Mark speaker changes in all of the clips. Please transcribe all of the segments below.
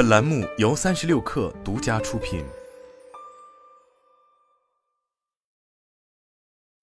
Speaker 1: 本栏目由三十六氪独家出品。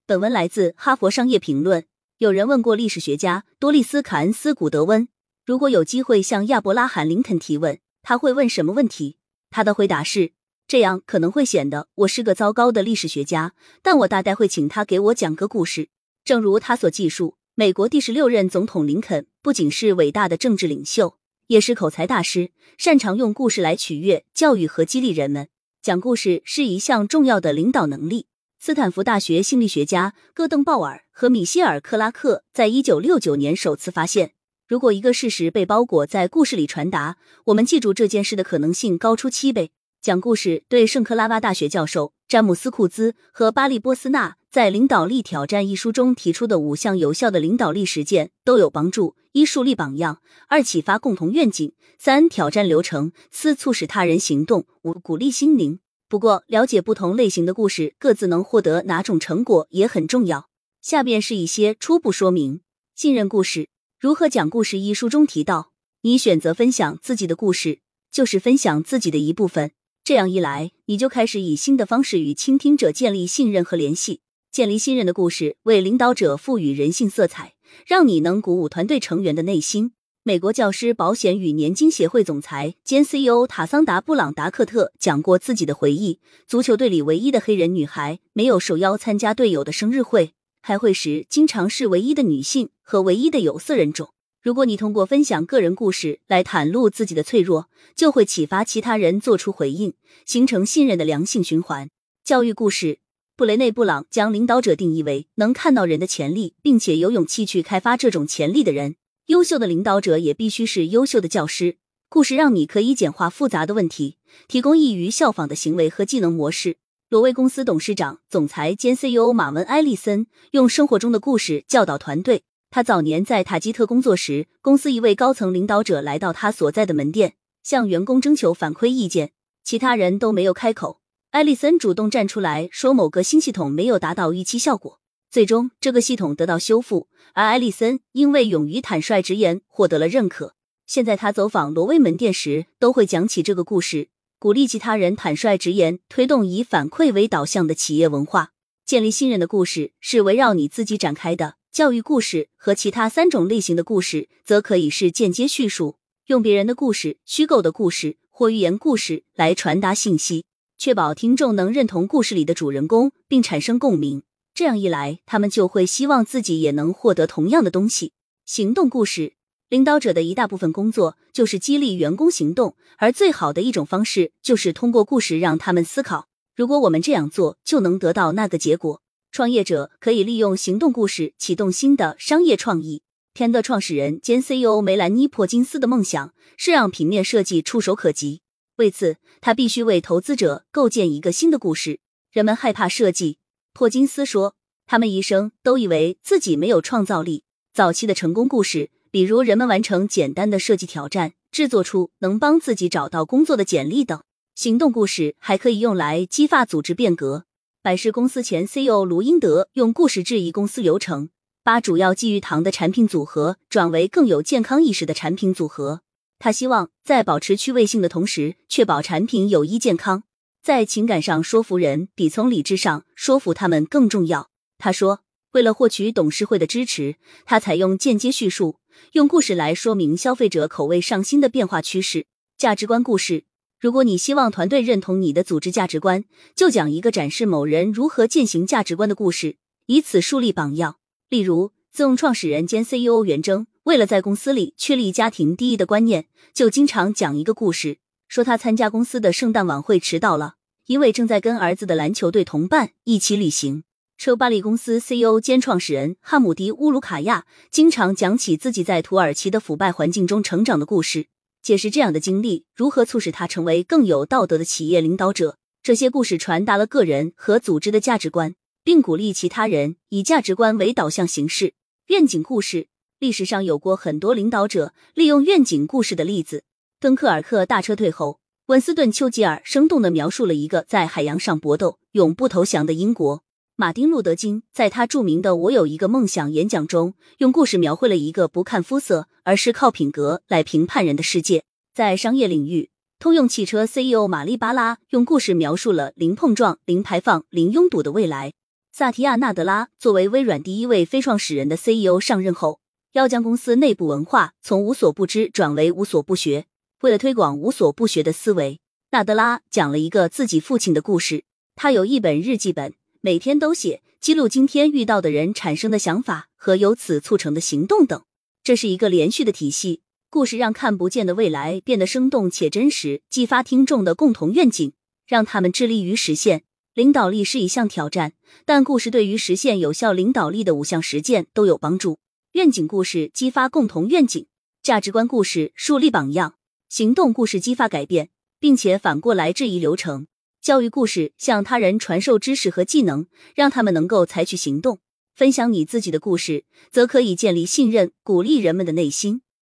Speaker 2: 本文来自《哈佛商业评论》。有人问过历史学家多利斯·卡恩斯·古德温，如果有机会向亚伯拉罕·林肯提问，他会问什么问题？他的回答是：这样可能会显得我是个糟糕的历史学家，但我大概会请他给我讲个故事。正如他所记述，美国第十六任总统林肯不仅是伟大的政治领袖。也是口才大师，擅长用故事来取悦、教育和激励人们。讲故事是一项重要的领导能力。斯坦福大学心理学家戈登·鲍尔和米歇尔·克拉克在一九六九年首次发现，如果一个事实被包裹在故事里传达，我们记住这件事的可能性高出七倍。讲故事对圣克拉拉大学教授詹姆斯·库兹和巴利波斯纳。在《领导力挑战》一书中提出的五项有效的领导力实践都有帮助：一、树立榜样；二、启发共同愿景；三、挑战流程；四、促使他人行动；五、鼓励心灵。不过，了解不同类型的故事各自能获得哪种成果也很重要。下边是一些初步说明：信任故事如何讲故事？一书中提到，你选择分享自己的故事，就是分享自己的一部分。这样一来，你就开始以新的方式与倾听者建立信任和联系。建立信任的故事为领导者赋予人性色彩，让你能鼓舞团队成员的内心。美国教师保险与年金协会总裁兼 CEO 塔桑达·布朗达克特讲过自己的回忆：足球队里唯一的黑人女孩，没有受邀参加队友的生日会，开会时经常是唯一的女性和唯一的有色人种。如果你通过分享个人故事来袒露自己的脆弱，就会启发其他人做出回应，形成信任的良性循环。教育故事。布雷内·布朗将领导者定义为能看到人的潜力，并且有勇气去开发这种潜力的人。优秀的领导者也必须是优秀的教师。故事让你可以简化复杂的问题，提供易于效仿的行为和技能模式。罗威公司董事长、总裁兼 CEO 马文·埃利森用生活中的故事教导团队。他早年在塔基特工作时，公司一位高层领导者来到他所在的门店，向员工征求反馈意见，其他人都没有开口。艾利森主动站出来说，某个新系统没有达到预期效果，最终这个系统得到修复，而艾利森因为勇于坦率直言获得了认可。现在他走访挪威门店时，都会讲起这个故事，鼓励其他人坦率直言，推动以反馈为导向的企业文化。建立信任的故事是围绕你自己展开的，教育故事和其他三种类型的故事，则可以是间接叙述，用别人的故事、虚构的故事或寓言故事来传达信息。确保听众能认同故事里的主人公，并产生共鸣。这样一来，他们就会希望自己也能获得同样的东西。行动故事，领导者的一大部分工作就是激励员工行动，而最好的一种方式就是通过故事让他们思考。如果我们这样做，就能得到那个结果。创业者可以利用行动故事启动新的商业创意。天的创始人兼 CEO 梅兰妮·珀金斯的梦想是让平面设计触手可及。为此，他必须为投资者构建一个新的故事。人们害怕设计，霍金斯说，他们一生都以为自己没有创造力。早期的成功故事，比如人们完成简单的设计挑战，制作出能帮自己找到工作的简历等。行动故事还可以用来激发组织变革。百事公司前 CEO 卢英德用故事质疑公司流程，把主要基于糖的产品组合转为更有健康意识的产品组合。他希望在保持趣味性的同时，确保产品有益健康。在情感上说服人，比从理智上说服他们更重要。他说，为了获取董事会的支持，他采用间接叙述，用故事来说明消费者口味上新的变化趋势。价值观故事：如果你希望团队认同你的组织价值观，就讲一个展示某人如何践行价值观的故事，以此树立榜样。例如，自用创始人兼 CEO 袁征。为了在公司里确立家庭第一的观念，就经常讲一个故事，说他参加公司的圣诞晚会迟到了，因为正在跟儿子的篮球队同伴一起旅行。车巴利公司 CEO 兼创始人哈姆迪乌鲁卡亚经常讲起自己在土耳其的腐败环境中成长的故事，解释这样的经历如何促使他成为更有道德的企业领导者。这些故事传达了个人和组织的价值观，并鼓励其他人以价值观为导向行事。愿景故事。历史上有过很多领导者利用愿景故事的例子。敦刻尔克大撤退后，温斯顿·丘吉尔生动的描述了一个在海洋上搏斗、永不投降的英国。马丁·路德·金在他著名的《我有一个梦想》演讲中，用故事描绘了一个不看肤色，而是靠品格来评判人的世界。在商业领域，通用汽车 CEO 玛丽巴拉用故事描述了零碰撞、零排放、零拥堵的未来。萨提亚·纳德拉作为微软第一位非创始人的 CEO 上任后，要将公司内部文化从无所不知转为无所不学。为了推广无所不学的思维，纳德拉讲了一个自己父亲的故事。他有一本日记本，每天都写记录今天遇到的人产生的想法和由此促成的行动等。这是一个连续的体系，故事让看不见的未来变得生动且真实，激发听众的共同愿景，让他们致力于实现。领导力是一项挑战，但故事对于实现有效领导力的五项实践都有帮助。愿景故事激发共同愿景，价值观故事树立榜样，行动故事激发改变，并且反过来质疑流程。教育故事向他人传授知识和技能，让他们能够采取行动。分享你自己的故事，则可以建立信任，鼓励人们的内心。